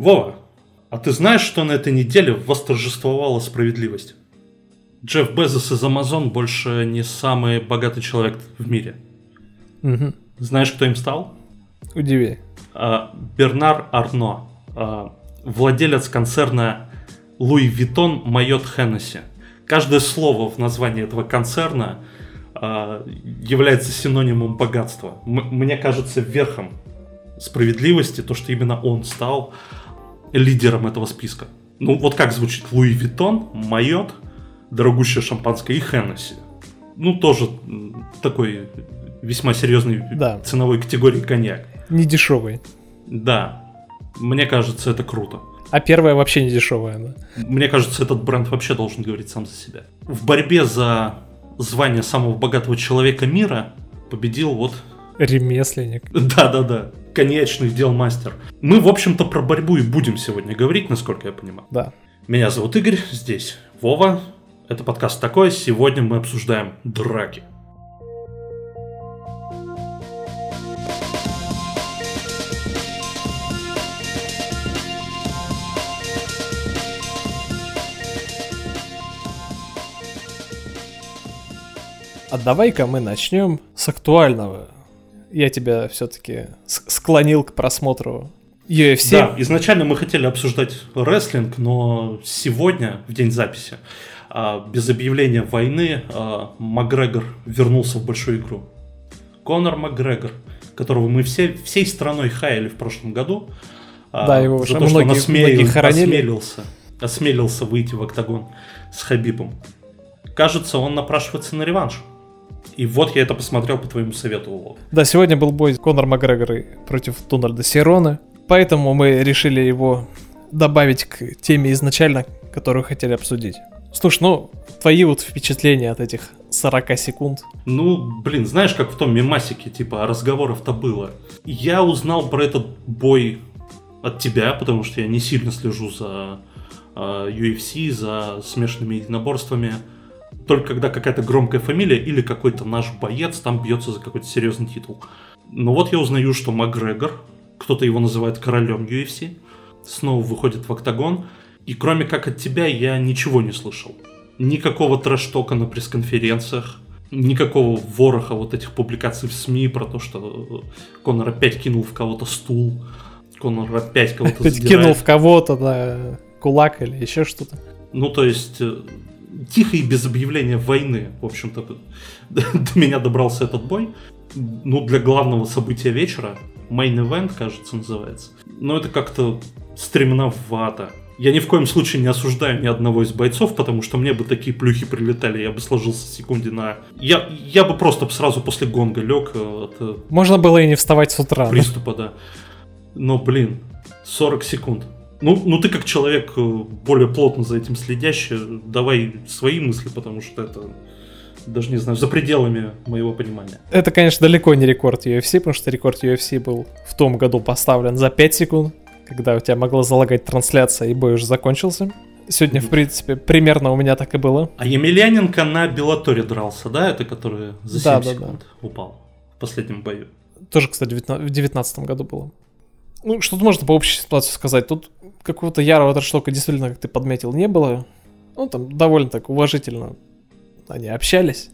Вова, а ты знаешь, что на этой неделе восторжествовала справедливость? Джефф Безос из Amazon больше не самый богатый человек в мире. Мгм. Знаешь, кто им стал? Удиви. А, Бернар Арно, а, владелец концерна Louis Vuitton Moët Hennessy. Каждое слово в названии этого концерна а, является синонимом богатства. М- мне кажется, верхом справедливости то, что именно он стал лидером этого списка. Ну, вот как звучит Louis Vuitton, Moët, дорогущее шампанское и Hennessy. Ну, тоже такой весьма серьезный Да. ценовой категории коньяк. Не дешевый. Да, мне кажется, это круто. А первая вообще не дешевая, да. Мне кажется, этот бренд вообще должен говорить сам за себя. В борьбе за звание самого богатого человека мира победил вот... Ремесленник. Да-да-да, конечный дел мастер. Мы, в общем-то, про борьбу и будем сегодня говорить, насколько я понимаю. Да. Меня зовут Игорь, здесь Вова. Это подкаст такой. Сегодня мы обсуждаем драки. А давай-ка мы начнем с актуального. Я тебя все-таки склонил к просмотру UFC. Да, изначально мы хотели обсуждать рестлинг, но сегодня, в день записи, а, без объявления войны, а, Макгрегор вернулся в большую игру. Конор Макгрегор, которого мы все, всей страной хаяли в прошлом году. а, Да, его за то, что он осмелил- осмелился, осмелился выйти в октагон с Хабибом. Кажется, он напрашивается на реванш. И вот я это посмотрел по твоему совету, Вов. Да, сегодня был бой Конор Макгрегора против Дональда Сирона, поэтому мы решили его добавить к теме изначально, которую хотели обсудить. Слушай, ну, твои вот впечатления от этих 40 секунд. Ну, блин, знаешь, как в том мемасике, типа, а разговоров-то было. Я узнал про этот бой от тебя, потому что я не сильно слежу за э, UFC, за смешанными единоборствами. Только когда какая-то громкая фамилия или какой-то наш боец там бьется за какой-то серьезный титул. Но вот я узнаю, что Макгрегор, кто-то его называет королем UFC, снова выходит в октагон. И кроме как от тебя я ничего не слышал. Никакого трэш-тока на пресс-конференциях, никакого вороха вот этих публикаций в СМИ про то, что Конор опять кинул в кого-то стул, Конор опять кого-то задирает. кинул в кого-то, да, кулак или еще что-то. Ну, то есть, э, тихо и без объявления войны, в общем-то, до меня добрался этот бой. Ну, для главного события вечера, Main Event, кажется, называется. Но это как-то стремновато. Я ни в коем случае не осуждаю ни одного из бойцов, потому что мне бы такие плюхи прилетали, я бы сложился секунде на... Я, я бы просто сразу после гонга лег э, от э, Можно было и не вставать с утра. да? приступа, да. Но, блин, 40 секунд. Ну, ну ты как человек э, более плотно за этим следящий, давай свои мысли, потому что это даже не знаю, за пределами моего понимания. Это, конечно, далеко не рекорд UFC, потому что рекорд UFC был в том году поставлен за 5 секунд, когда у тебя могла залагать трансляция и бой уже закончился. Сегодня, в принципе, примерно у меня так и было. А Емельяненко на Белаторе дрался, да? Это который за 7 Да, да, да. секунд упал в последнем бою. Тоже, кстати, в 19 в 19 году было. Ну, что тут можно по общей ситуации сказать? Тут какого-то ярого трэш-тока действительно, как ты подметил, не было. Ну, там довольно так уважительно они общались.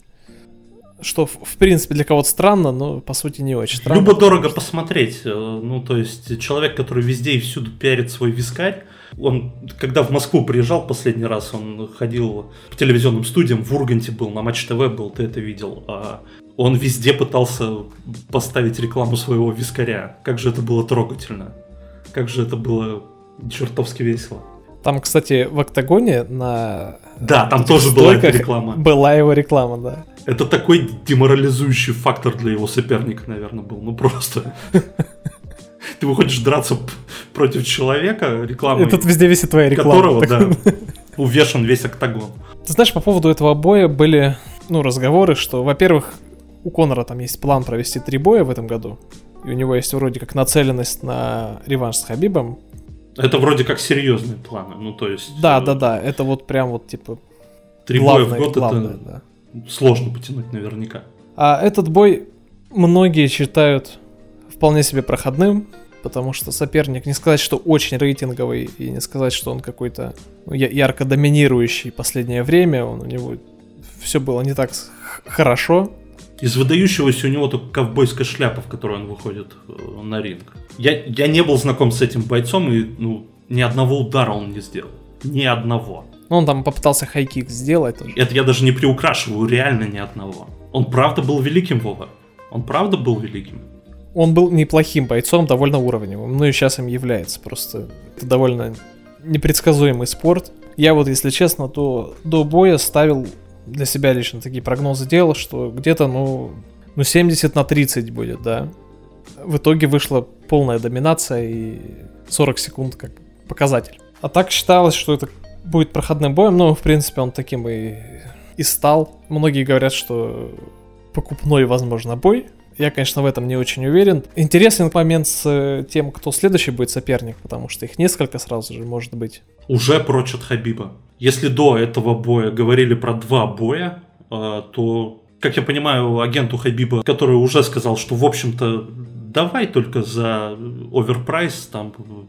Что, в, в принципе, для кого-то странно, но по сути не очень странно. Любо-дорого посмотреть. э, Ну, то есть, человек, который везде и всюду пиарит свой вискарь, он, когда в Москву приезжал последний раз, он ходил по телевизионным студиям, в Урганте был, на Матч ТВ был, ты это видел. а Он везде пытался поставить рекламу своего вискаря. Как же это было трогательно. Как же это было чертовски весело. Там, кстати, в октагоне на Да, там тоже была эта стойках реклама. Была его реклама, да. Это такой деморализующий фактор для его соперника, наверное, был. Ну просто. Ты выходишь драться против человека, рекламой И тут везде висит твоя реклама. которого, да, увешан весь октагон. Ты знаешь, по поводу этого боя были, ну, разговоры, что, во-первых, у Конора там есть план провести три боя в этом году. И у него есть вроде как нацеленность на реванш с Хабибом. Это вроде как серьезные планы. Ну, то есть... Да, э, да, да, это вот прям вот типа Три боя в главное, год главное, это да. сложно потянуть наверняка. А этот бой многие считают вполне себе проходным, потому что соперник, не сказать, что очень рейтинговый, и не сказать, что он какой-то ну, ярко доминирующий последнее время, он у него все было не так хорошо. Из выдающегося у него только ковбойская шляпа, в которой он выходит э, на ринг. Я, я не был знаком с этим бойцом, и ну, ни одного удара он не сделал. Ни одного. Ну, он там попытался хайкик сделать. Тоже. Это я даже не приукрашиваю, реально ни одного. Он правда был великим, Вова. Он правда был великим. Он был неплохим бойцом, довольно уровневым. Ну и сейчас им является. Просто это довольно непредсказуемый спорт. Я вот, если честно, то до боя ставил для себя лично такие прогнозы делал, что где-то, ну, ну 70 на 30 будет, да. В итоге вышла полная доминация и 40 секунд как показатель. А так считалось, что это будет проходным боем, но, в принципе, он таким и, и стал. Многие говорят, что покупной, возможно, бой. Я, конечно, в этом не очень уверен. Интересный момент с э, тем, кто следующий будет соперник, потому что их несколько сразу же может быть. Уже прочь от Хабиба. Если до этого боя говорили про два боя, э, то, как я понимаю, агенту Хабиба, который уже сказал, что, в общем-то, давай только за оверпрайс, там, в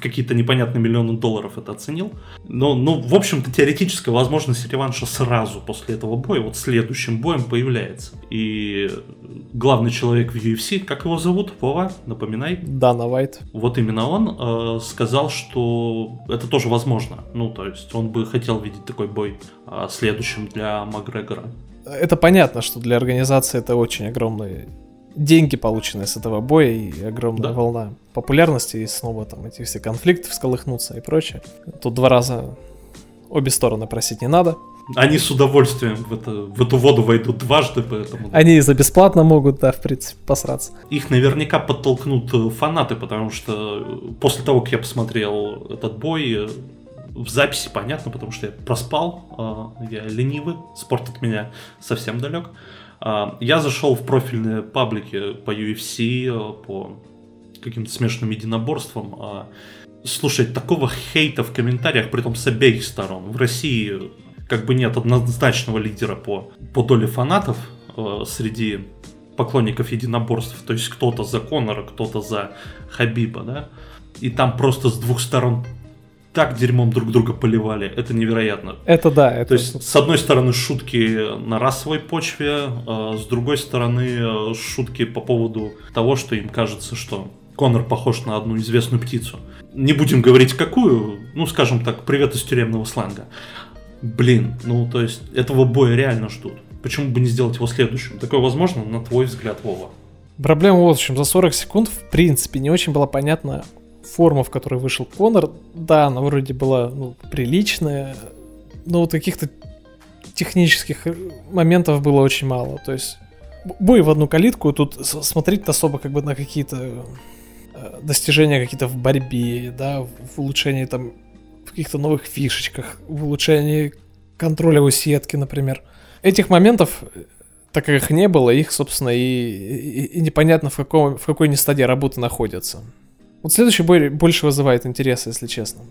какие-то непонятные миллионы долларов это оценил. Но, ну, в общем-то, теоретическая возможность реванша сразу после этого боя, вот следующим боем появляется. И главный человек в UFC, как его зовут? Вова, напоминай. Дана Вайт. Вот именно он э, сказал, что это тоже возможно. Ну, то есть он бы хотел видеть такой бой э, следующим для Макгрегора. Это понятно, что для организации это очень огромный деньги, полученные с этого боя, и огромная да. волна популярности, и снова там эти все конфликты всколыхнуться и прочее. Тут два раза обе стороны просить не надо. Они с удовольствием в, это, в эту воду войдут дважды, поэтому... Они и за бесплатно могут, да, в принципе, посраться. Их наверняка подтолкнут э, фанаты, потому что э, после того, как я посмотрел этот бой, э, в записи понятно, потому что я проспал, я ленивый, спорт от меня совсем далек. А, я зашел в профильные паблики по UFC, э, по каким-то смешанным единоборствам. А, слушай, такого хейта в комментариях, при том с обеих сторон. В России как бы нет однозначного лидера по, по доле фанатов э, среди поклонников единоборств. То есть кто-то за Конора, кто-то за Хабиба, да. И там просто с двух сторон так дерьмом друг друга поливали. Это невероятно. Это да. Это... То есть, с одной стороны, шутки на расовой почве, а с другой стороны, э, шутки по поводу того, что им кажется, что Конор похож на одну известную птицу. Не будем говорить какую, ну, скажем так, привет из тюремного сленга. Блин, ну, то есть, этого боя реально ждут. Почему бы не сделать его следующим? Такое возможно, на твой взгляд, Вова? Проблема вот в чем. За 40 секунд, в принципе, не очень было понятно, форма, в которой вышел Конор, да, она вроде была ну, приличная, но вот каких-то технических моментов было очень мало. То есть бой в одну калитку, тут смотреть особо как бы на какие-то э, достижения какие-то в борьбе, да, в улучшении там каких-то новых фишечках, в улучшении контроля у сетки, например. Этих моментов, так как их не было, их, собственно, и, и, и непонятно в, каком, в какой не стадии работы находятся. Вот следующий бой больше вызывает интерес, если честно.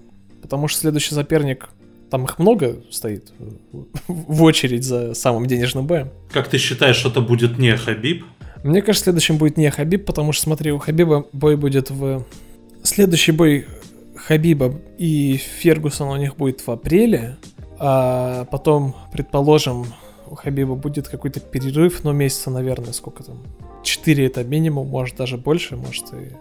Потому что следующий соперник, там их много стоит в очередь за самым денежным боем. Как ты считаешь, это будет не Хабиб? Мне кажется, следующим будет не Хабиб, потому что, смотри, у Хабиба бой будет в... Следующий бой Хабиба и Фергусона у них будет в апреле, а потом, предположим, у Хабиба будет какой-то перерыв, но месяца, наверное, сколько там? Четыре это минимум, может даже больше, может и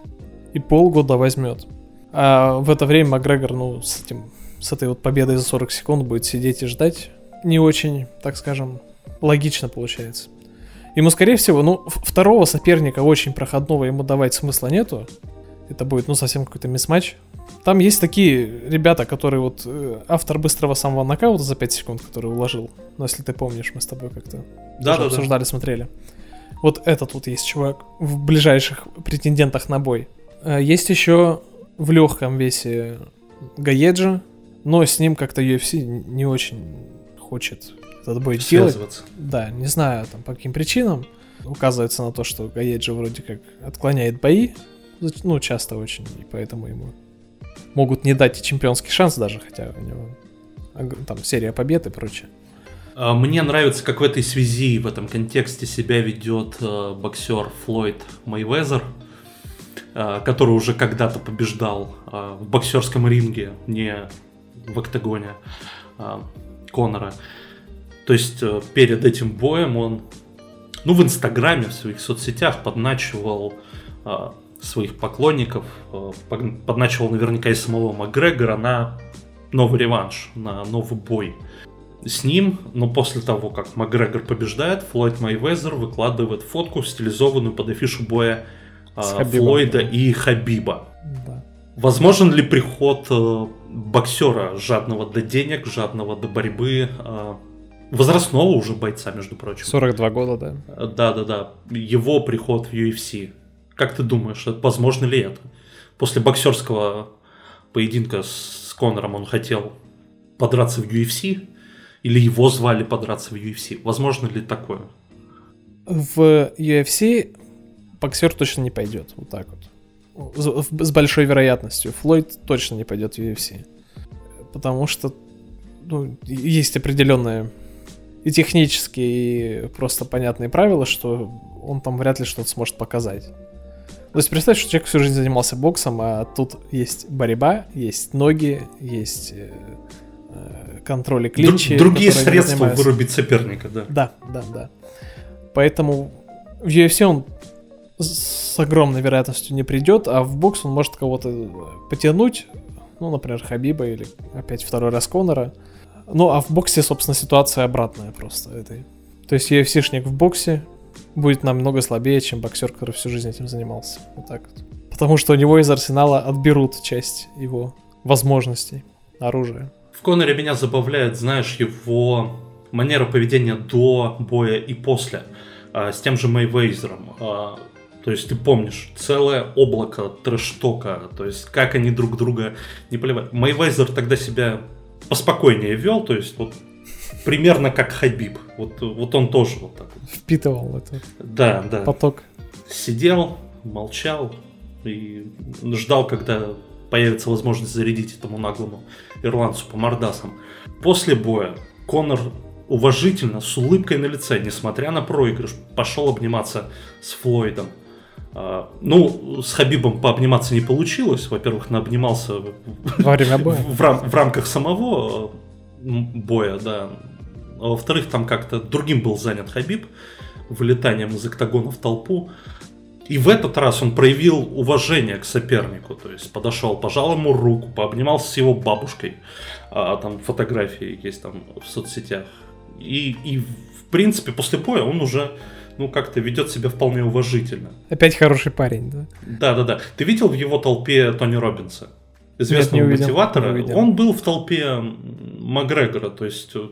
и полгода возьмет. А в это время Макгрегор, ну, с этим, с этой вот победой за 40 секунд будет сидеть и ждать. Не очень, так скажем, логично получается. Ему, скорее всего, ну, второго соперника очень проходного ему давать смысла нету. Это будет, ну, совсем какой-то мисс-матч. Там есть такие ребята, которые вот э, автор быстрого самого нокаута за 5 секунд, который уложил. Ну, если ты помнишь, мы с тобой как-то да, да, обсуждали, да. смотрели. Вот этот вот есть чувак в ближайших претендентах на бой. Э, есть еще в легком весе Гаеджа, но с ним как-то UFC не очень хочет этот бой делать. Да, не знаю там по каким причинам. Указывается на то, что Гаеджа вроде как отклоняет бои, ну, часто очень, и поэтому ему могут не дать чемпионский шанс даже, хотя у него там серия побед и прочее. А, мне нравится, как в этой связи, в этом контексте себя ведет э, боксер Флойд Майвезер. Э, который уже когда-то побеждал э, в боксерском ринге, не в октагоне э, Конора. То есть перед этим боем он, ну, в Инстаграме, в своих соцсетях подначивал своих поклонников, подначивал наверняка и самого Макгрегора на новый реванш, на новый бой с ним, но после того, как Макгрегор побеждает, Флойд Майвезер выкладывает фотку, стилизованную под афишу боя э, Флойда и Хабиба. Да. Возможен ли приход э, боксера, жадного до денег, жадного до борьбы, э, возрастного уже бойца, между прочим? 42 года, да. Да-да-да. Его приход в UFC. Как ты думаешь, возможно ли это? После боксерского поединка с Конором он хотел подраться в UFC, или его звали подраться в UFC. Возможно ли такое? В UFC боксер точно не пойдет. Вот так вот. С, с большой вероятностью. Флойд точно не пойдет в UFC. Потому что ну, есть определенные и технические, и просто понятные правила, что он там вряд ли что-то сможет показать. То есть представь, что человек всю жизнь занимался боксом, а тут есть борьба, есть ноги, есть э, Э, контроля клинчи. Друг, другие средства вырубить соперника, да. Да, да, да. Поэтому в UFC он с огромной вероятностью не придет, а в бокс он может кого-то потянуть, ну, например, Хабиба или опять второй раз Конора. Ну, а в боксе, собственно, ситуация обратная просто этой. То есть UFC-шник в боксе будет намного слабее, чем боксер, который всю жизнь этим занимался. Вот так вот. Потому что у него из арсенала отберут часть его возможностей, оружия. В Коноре меня забавляет, знаешь, его манера поведения до боя и после. А, с тем же Мэйвейзером. То есть ты помнишь, целое облако трэштока, то есть как они друг друга не поливают. Мэйвейзер тогда себя поспокойнее вел, то есть вот примерно как Хабиб. Вот, вот он тоже вот так вот. Впитывал это. Да, да. Поток. Сидел, молчал и ждал, когда появится возможность зарядить этому наглому ирландцу по мордасам. После боя Конор уважительно, с улыбкой на лице, несмотря на проигрыш, пошел обниматься с Флойдом. А, ну, с Хабибом пообниматься не получилось. Во-первых, наобнимался во время боя. В, рам- в рамках самого боя, да. А во-вторых, там как-то другим был занят Хабиб, вылетанием из октагона в толпу. И в этот раз он проявил уважение к сопернику, то есть подошел, пожал ему руку, пообнимался с его бабушкой, а, там фотографии есть там в соцсетях. И, и в принципе после боя он уже ну, как-то ведет себя вполне уважительно. Опять хороший парень, да? Да, да, да. Ты видел в его толпе Тони Робинса? Известного Нет, мотиватора. Не он был в толпе Макгрегора, то есть э,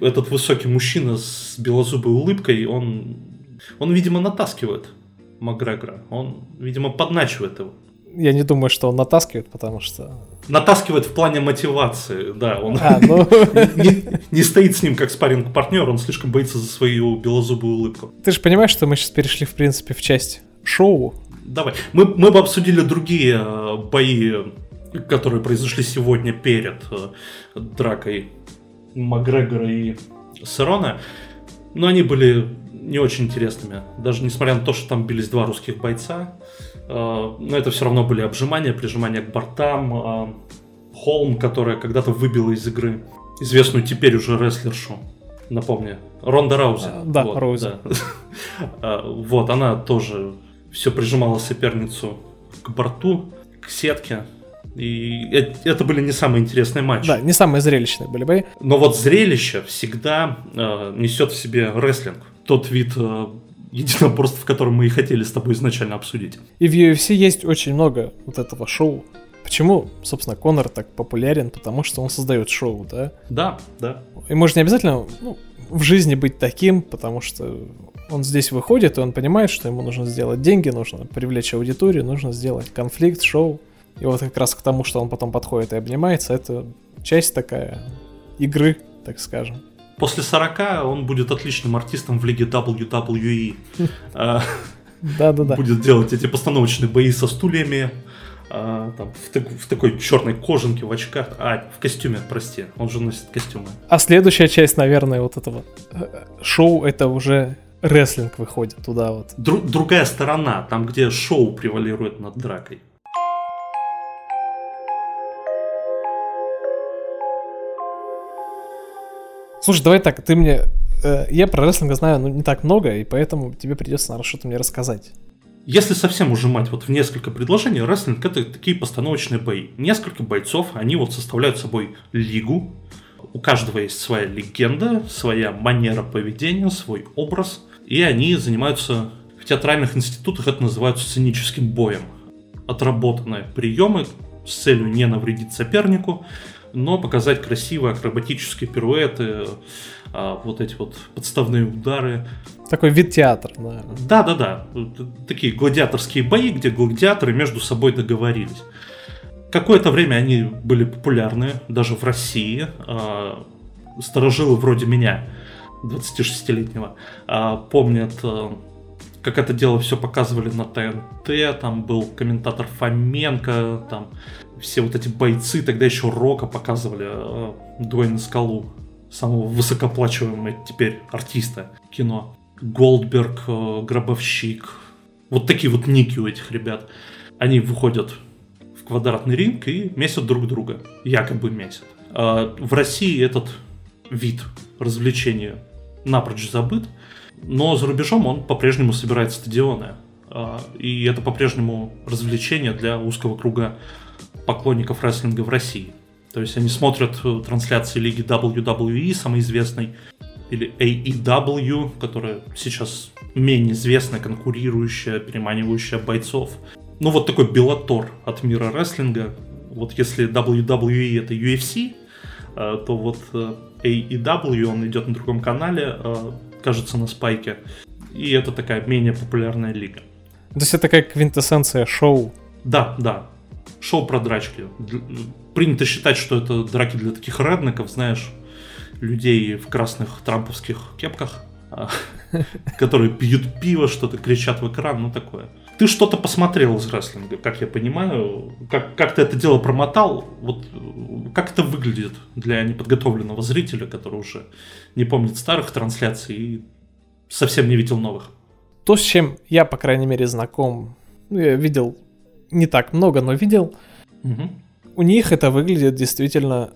этот высокий мужчина с белозубой улыбкой, он, он, видимо, натаскивает Макгрегора. Он, видимо, подначивает его. Я не думаю, что он натаскивает, потому что... Натаскивает в плане мотивации, да. Он а, ну... не, не стоит с ним как спаринг партнер он слишком боится за свою белозубую улыбку. Ты же понимаешь, что мы сейчас перешли, в принципе, в часть шоу. Давай. Мы, мы бы обсудили другие э, бои, которые произошли сегодня перед э, дракой Макгрегора и Серона. Но они были не очень интересными. Даже несмотря на то, что там бились два русских бойца. Э, но это все равно были обжимания, прижимания к бортам. Э, Холм, которая когда-то выбила из игры известную теперь уже рестлершу. Напомню. Ронда Раузи. А, да, вот, Раузи. Да. вот, она тоже все прижимала соперницу к борту, к сетке. И это были не самые интересные матчи. Да, не самые зрелищные были бои. Но вот зрелище всегда э, несет в себе рестлинг тот вид э, единоборств, который мы и хотели с тобой изначально обсудить. И в UFC есть очень много вот этого шоу. Почему, собственно, Конор так популярен? Потому что он создает шоу, да? Да, да. И может не обязательно ну, в жизни быть таким, потому что он здесь выходит, и он понимает, что ему нужно сделать деньги, нужно привлечь аудиторию, нужно сделать конфликт, шоу. И вот как раз к тому, что он потом подходит и обнимается, это часть такая игры, так скажем после 40 он будет отличным артистом в лиге WWE. А, Да-да-да. Будет делать эти постановочные бои со стульями, а, там, в, так, в такой черной кожанке, в очках. А, в костюме, прости. Он же носит костюмы. А следующая часть, наверное, вот этого э, шоу, это уже рестлинг выходит туда вот. Дру- другая сторона, там, где шоу превалирует над дракой. Слушай, давай так, ты мне... Э, я про рестлинг знаю ну, не так много, и поэтому тебе придется, наверное, что-то мне рассказать. Если совсем ужимать вот в несколько предложений, рестлинг это такие постановочные бои. Несколько бойцов, они вот составляют собой лигу. У каждого есть своя легенда, своя манера поведения, свой образ. И они занимаются в театральных институтах, это называют сценическим боем. Отработанные приемы с целью не навредить сопернику, но показать красивые акробатические пируэты, а, вот эти вот подставные удары. Такой вид театра, наверное. Да, да, да. Такие гладиаторские бои, где гладиаторы между собой договорились. Какое-то время они были популярны, даже в России. А, Старожилы вроде меня, 26-летнего, а, помнят, как это дело все показывали на ТНТ, там был комментатор Фоменко, там все вот эти бойцы, тогда еще Рока показывали, э, Дуэйна Скалу, самого высокоплачиваемого теперь артиста кино. Голдберг, э, Гробовщик. Вот такие вот ники у этих ребят. Они выходят в квадратный ринг и месят друг друга. Якобы месят. А в России этот вид развлечения напрочь забыт. Но за рубежом он по-прежнему собирает стадионы. А, и это по-прежнему развлечение для узкого круга поклонников рестлинга в России. То есть они смотрят э, трансляции лиги WWE, самой известной, или AEW, которая сейчас менее известная, конкурирующая, переманивающая бойцов. Ну вот такой белатор от мира рестлинга. Вот если WWE это UFC, э, то вот э, AEW, он идет на другом канале, кажется, на спайке. И это такая менее популярная лига. То есть это такая квинтэссенция шоу. Да, да шоу про драчки. Принято считать, что это драки для таких реднеков, знаешь, людей в красных трамповских кепках, а, которые пьют пиво, что-то кричат в экран, ну такое. Ты что-то посмотрел из рестлинга, как я понимаю, как, как ты это дело промотал, вот как это выглядит для неподготовленного зрителя, который уже не помнит старых трансляций и совсем не видел новых. То, с чем я, по крайней мере, знаком, ну, я видел не так много, но видел. Угу. У них это выглядит действительно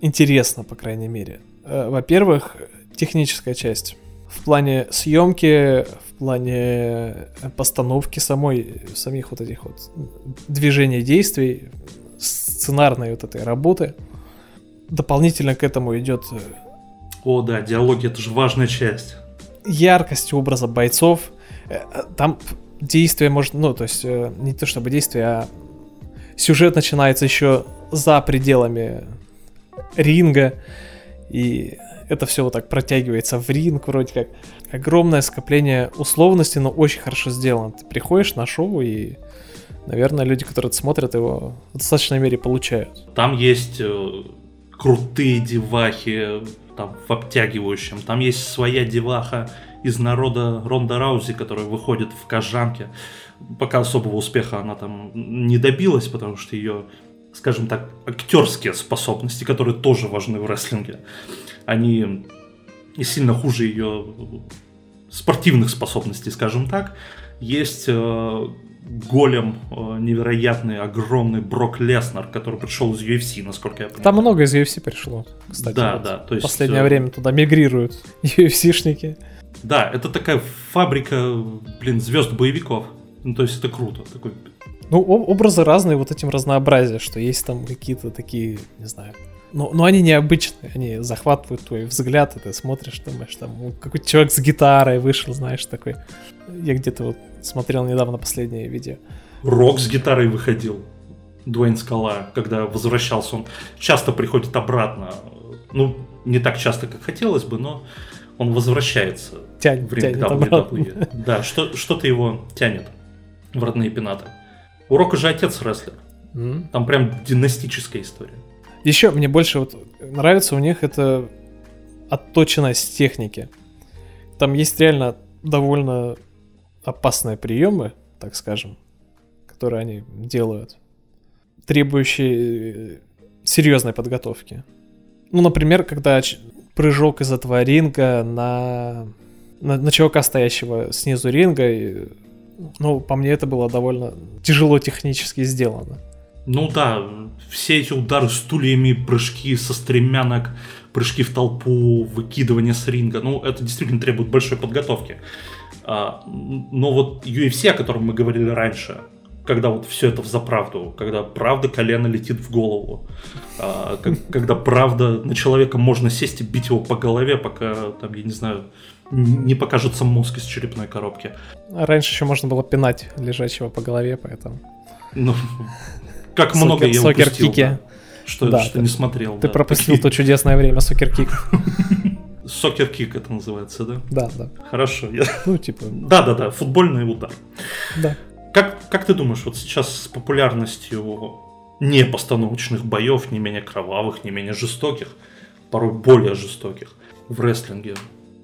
интересно, по крайней мере. Э, во-первых, техническая часть. В плане съемки, в плане э, постановки самой, самих вот этих вот движений действий, сценарной вот этой работы. Дополнительно к этому идет... Э, О, да, диалоги это же важная часть. Яркость образа бойцов. Там действие может, ну, то есть э, не то чтобы действие, а сюжет начинается еще за пределами ринга, и это все вот так протягивается в ринг, вроде как огромное скопление условностей, но очень хорошо сделано. Ты приходишь на шоу и, наверное, люди, которые это смотрят, его в достаточной мере получают. Там есть э, крутые девахи, там в обтягивающем, там есть своя деваха из народа Ронда Раузи, которая выходит в кожанке. Пока особого успеха она там не добилась, потому что ее, скажем так, актерские способности, которые тоже важны в рестлинге, они сильно хуже ее спортивных способностей, скажем так. Есть э, голем э, невероятный, огромный Брок Леснер, который пришел из UFC, насколько я понимаю. Там много из UFC пришло, кстати. Да, вот да. То есть, последнее э... время туда мигрируют UFC-шники. Да, это такая фабрика, блин, звезд боевиков. Ну, то есть это круто. Такой... Ну, образы разные, вот этим разнообразие, что есть там какие-то такие, не знаю, но, но они необычные, они захватывают твой взгляд, и ты смотришь, думаешь, там какой-то человек с гитарой вышел, знаешь, такой. Я где-то вот смотрел недавно последнее видео. Рок с гитарой выходил. Дуэйн Скала, когда возвращался, он часто приходит обратно. Ну, не так часто, как хотелось бы, но он возвращается тянет, в ринг тянет WWE. Да, что, что-то его тянет в родные пенаты. У Рока же отец рестлер. Mm. Там прям династическая история. Еще мне больше вот нравится у них это отточенность техники. Там есть реально довольно опасные приемы, так скажем, которые они делают, требующие серьезной подготовки. Ну, например, когда прыжок из этого ринга на на, на чувака, стоящего снизу ринга. И, ну, по мне, это было довольно тяжело технически сделано. Ну да, все эти удары стульями, прыжки со стремянок, прыжки в толпу, выкидывание с ринга, ну это действительно требует большой подготовки. А, но вот UFC, о котором мы говорили раньше, когда вот все это в заправду, когда правда колено летит в голову, а, как, когда правда на человека можно сесть и бить его по голове, пока там, я не знаю, не покажется мозг из черепной коробки. Раньше еще можно было пинать лежачего по голове, поэтому. Ну, как Сокер, много я упустил. Да, что, да, что ты, не смотрел. Ты да, пропустил такие... то чудесное время сокер-кик. Сокер-кик это называется, да? Да, да. Хорошо. Я... Ну, типа... Да-да-да, футбольный удар. Да. Как, как ты думаешь, вот сейчас с популярностью не постановочных боев, не менее кровавых, не менее жестоких, порой более жестоких в рестлинге,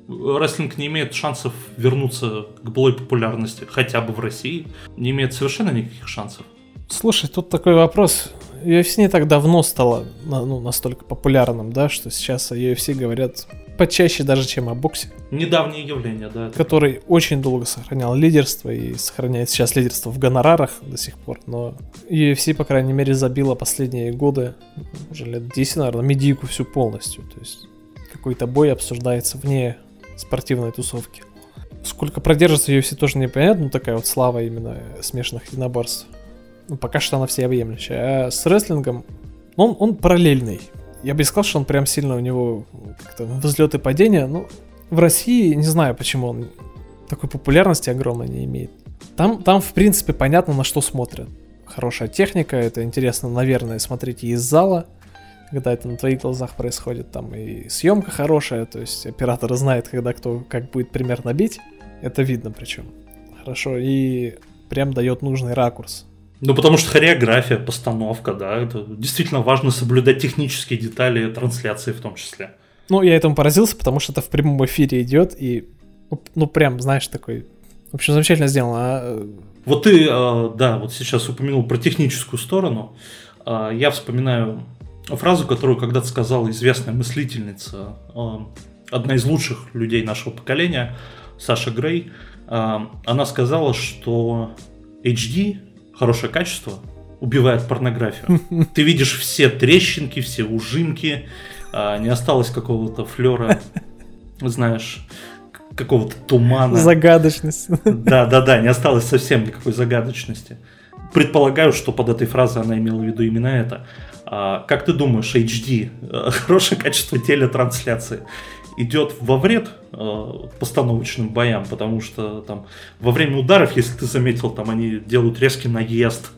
рестлинг не имеет шансов вернуться к былой популярности, хотя бы в России, не имеет совершенно никаких шансов. Слушай, тут такой вопрос. UFC не так давно стало ну, настолько популярным, да, что сейчас о UFC говорят почаще даже, чем о боксе. Недавнее явление, да. Который правда. очень долго сохранял лидерство и сохраняет сейчас лидерство в гонорарах до сих пор, но UFC, по крайней мере, забила последние годы, уже лет 10, наверное, медийку всю полностью. То есть какой-то бой обсуждается вне спортивной тусовки. Сколько продержится UFC тоже непонятно, такая вот слава именно смешанных единоборств. Ну, пока что она всеобъемлющая. А с рестлингом, он, он параллельный. Я бы сказал, что он прям сильно у него как-то взлет и падение. Ну, в России, не знаю, почему он такой популярности огромной не имеет. Там, там, в принципе, понятно, на что смотрят. Хорошая техника, это интересно, наверное, смотреть из зала, когда это на твоих глазах происходит. Там и съемка хорошая, то есть оператор знает, когда кто как будет примерно бить. Это видно причем. Хорошо, и прям дает нужный ракурс. Ну, потому что хореография, постановка, да, это действительно важно соблюдать технические детали трансляции в том числе. Ну, я этому поразился, потому что это в прямом эфире идет, и, ну, ну прям, знаешь, такой... В общем, замечательно сделано. А... Вот ты, э, да, вот сейчас упомянул про техническую сторону. Э, я вспоминаю фразу, которую когда-то сказала известная мыслительница, э, одна из лучших людей нашего поколения, Саша Грей. Она сказала, что HD хорошее качество убивает порнографию. Ты видишь все трещинки, все ужимки, а, не осталось какого-то флера, знаешь, какого-то тумана. Загадочность. Да, да, да, не осталось совсем никакой загадочности. Предполагаю, что под этой фразой она имела в виду именно это. А, как ты думаешь, HD, хорошее качество телетрансляции, идет во вред э, постановочным боям, потому что там во время ударов, если ты заметил, там они делают резкий наезд,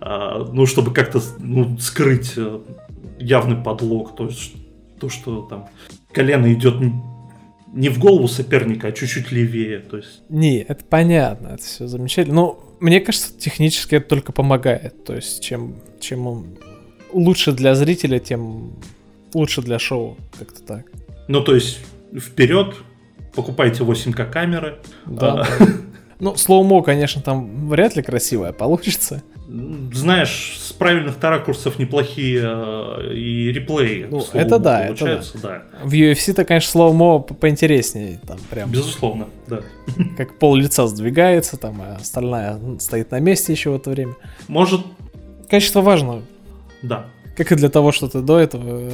э, ну, чтобы как-то ну, скрыть э, явный подлог, то есть то, что там колено идет не в голову соперника, а чуть-чуть левее, то есть... Не, это понятно, это все замечательно. Но мне кажется, технически это только помогает, то есть чем, чем он лучше для зрителя, тем лучше для шоу, как-то так. Ну, то есть, вперед, покупайте 8К камеры. Да. А, ну, slow-mo, конечно, там вряд ли красивое получится. Знаешь, с правильных ракурсов неплохие э, и реплеи. Ну, это да, это да. В UFC-то, конечно, slow-mo поинтереснее. Там прям. Безусловно, да. Как пол лица сдвигается, там, а остальная стоит на месте еще в это время. Может... Качество важно. Да. Как и для того, что ты до этого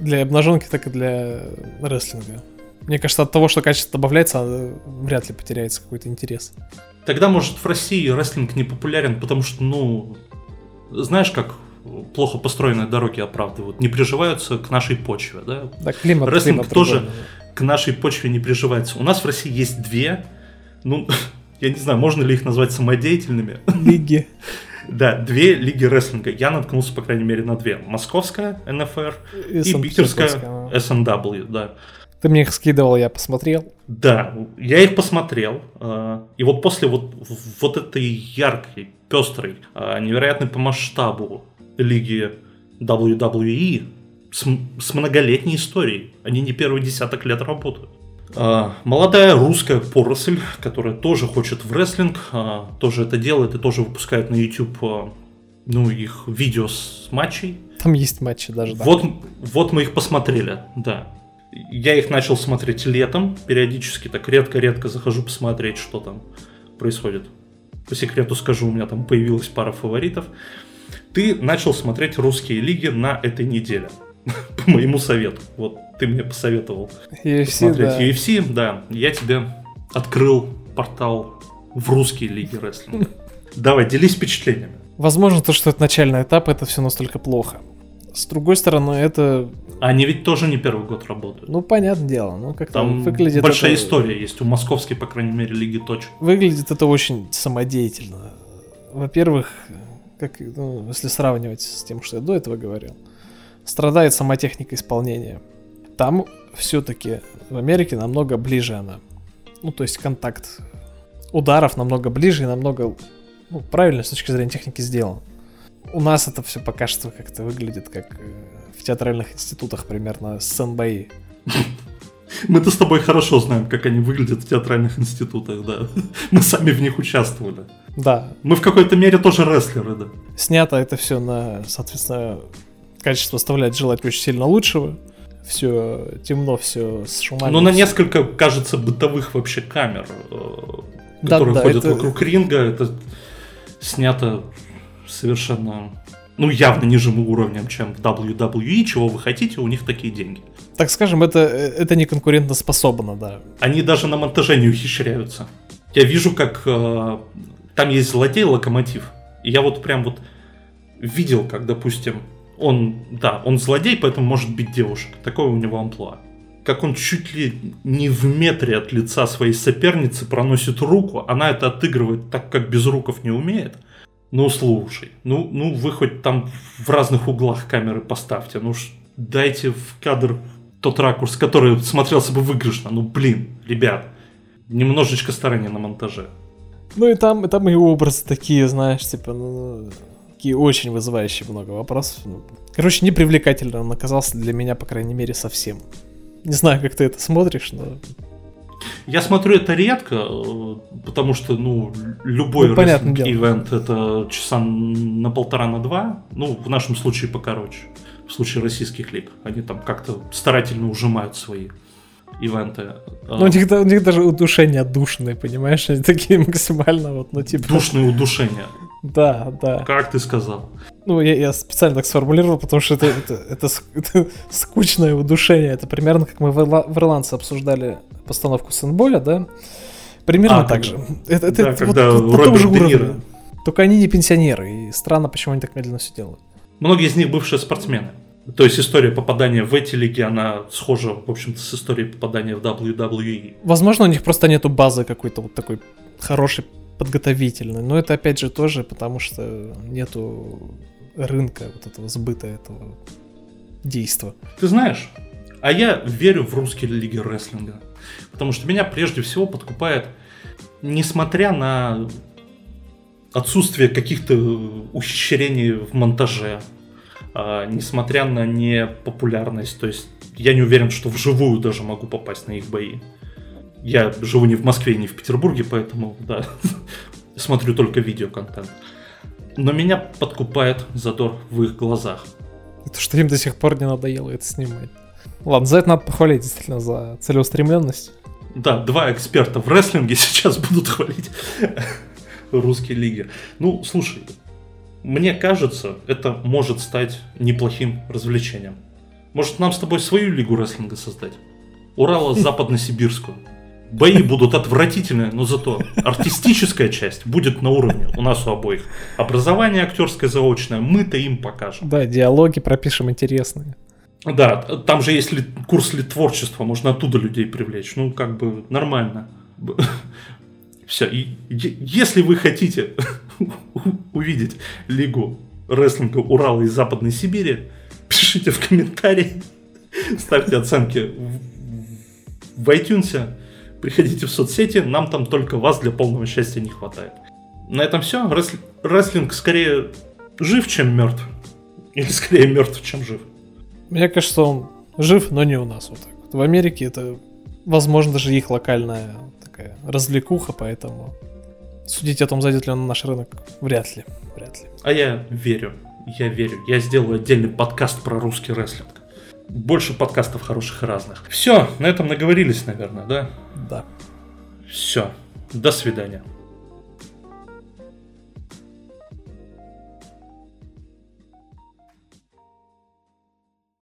для обнаженки, так и для рестлинга. Мне кажется, от того, что качество добавляется, вряд ли потеряется какой-то интерес. Тогда, может, в России рестлинг не популярен, потому что, ну, знаешь, как плохо построенные дороги оправдывают, не приживаются к нашей почве, да? Да, климат. Рестлинг климат тоже другой. к нашей почве не приживается. У нас в России есть две, ну, я не знаю, можно ли их назвать самодеятельными. Лиги. Да, две лиги рестлинга. Я наткнулся, по крайней мере, на две. Московская НФР и, и питерская SNW, да. Ты мне их скидывал, я посмотрел. Да, я их посмотрел. А, и вот после вот, вот этой яркой, пестрой, а, невероятной по масштабу лиги WWE с, с многолетней историей. Они не первый десяток лет работают. А, молодая русская поросль, которая тоже хочет в рестлинг, а, тоже это делает и тоже выпускает на YouTube а, ну, их видео с матчей. Там есть матчи даже, да. Вот, вот мы их посмотрели, да. Я их начал смотреть летом, периодически так редко-редко захожу посмотреть, что там происходит. По секрету скажу, у меня там появилась пара фаворитов. Ты начал смотреть русские лиги на этой неделе. По моему совету. Вот ты мне посоветовал UFC, смотреть да. UFC, да. Я тебе открыл портал в русские лиги рестлинга. Давай, делись впечатлениями. Возможно, то, что это начальный этап, это все настолько плохо. С другой стороны, это, Они ведь тоже не первый год работают. ну, понятное дело, ну, как Там выглядит большая это- история есть. У московской, по крайней мере, лиги точно. Выглядит это очень самодеятельно. Во-первых, как, ну, если сравнивать с тем, что я до этого говорил, страдает сама техника исполнения. Там все-таки в Америке намного ближе она. Ну, то есть контакт ударов намного ближе и намного ну, правильно с точки зрения техники сделан. У нас это все пока что как-то выглядит как э, в театральных институтах примерно сцен-бои. Мы-то с тобой хорошо знаем, как они выглядят в театральных институтах, да. Мы сами в них участвовали. Да, Мы в какой-то мере тоже рестлеры, да. Снято это все на, соответственно, качество оставляет желать очень сильно лучшего. Все темно, все с шумами. Ну, на несколько, кажется, бытовых вообще камер, э, Да, которые да, ходят это- вокруг ринга, это снято совершенно, ну, явно нижим уровнем, чем в WWE. Чего вы хотите, у них такие деньги. Так скажем, это, это не конкурентоспособно, да. Они даже на монтаже не ухищряются. Я вижу, как э, там есть злодей локомотив. И я вот прям вот видел, как, допустим, он, да, он злодей, поэтому может бить девушек. Такое у него амплуа. Как он чуть ли не в метре от лица своей соперницы проносит руку, она это отыгрывает так, как без руков не умеет. Ну, слушай, ну, ну вы хоть там в разных углах камеры поставьте, ну ж дайте в кадр тот ракурс, который смотрелся бы выигрышно. Ну, блин, ребят, немножечко старания на монтаже. Ну и там, и там и образы такие, знаешь, типа, ну, такие очень вызывающие много вопросов. Ну, Короче, непривлекательно он оказался для меня, по крайней мере, совсем. Не знаю, как ты это смотришь, но... Я смотрю это редко, э, потому что, ну, любой Ну, ивент это часа на полтора на два. Ну, в нашем случае покороче. В случае российских лиг. Они там как-то старательно ужимают свои ивенты. Ну, у них, у них даже удушения отдушенные, понимаешь? Они такие максимально вот, ну, типа... Душные удушения. Да, да. Как ты сказал? Ну, я, я специально так сформулировал, потому что это, это, это, это скучное удушение. Это примерно как мы в, в Ирландце обсуждали постановку Сенболя, да? Примерно А, так же. Это, это Да, вот- когда вот том Роберт же уровне. Только они не пенсионеры, и странно, почему они так медленно все делают. Многие из них бывшие спортсмены. То есть история попадания в эти лиги, она схожа, в общем-то, с историей попадания в WWE. Возможно, у них просто нету базы какой-то вот такой хорошей, подготовительной. Но это, опять же, тоже потому, что нету рынка вот этого сбыта этого действа. Ты знаешь, а я верю в русские лиги рестлинга. Потому что меня прежде всего подкупает, несмотря на отсутствие каких-то ухищрений в монтаже, а, несмотря на непопулярность, то есть я не уверен, что вживую даже могу попасть на их бои. Я живу не в Москве, не в Петербурге, поэтому, да, смотрю только видеоконтент. Но меня подкупает задор в их глазах. Это что им до сих пор не надоело это снимать. Ладно, за это надо похвалить, действительно, за целеустремленность. Да, два эксперта в рестлинге сейчас будут хвалить русские лиги. Ну, слушай, мне кажется, это может стать неплохим развлечением. Может, нам с тобой свою лигу рестлинга создать? Урало-Западно-Сибирскую. Бои будут отвратительные, но зато артистическая часть будет на уровне у нас у обоих. Образование актерское заочное, мы-то им покажем. Да, диалоги пропишем интересные. Да, там же есть ли, курс ли творчества, можно оттуда людей привлечь. Ну, как бы нормально. Все. И если вы хотите увидеть Лигу рестлинга Урала и Западной Сибири, пишите в комментарии, ставьте оценки в, iTunes, приходите в соцсети, нам там только вас для полного счастья не хватает. На этом все. Рестлинг скорее жив, чем мертв. Или скорее мертв, чем жив. Мне кажется, он жив, но не у нас вот так. В Америке это, возможно, даже их локальная такая развлекуха, поэтому судить о том, зайдет ли он на наш рынок, вряд ли. Вряд ли. А я верю. Я верю. Я сделаю отдельный подкаст про русский рестлинг. больше подкастов хороших и разных. Все, на этом наговорились, наверное, да? Да. Все. До свидания.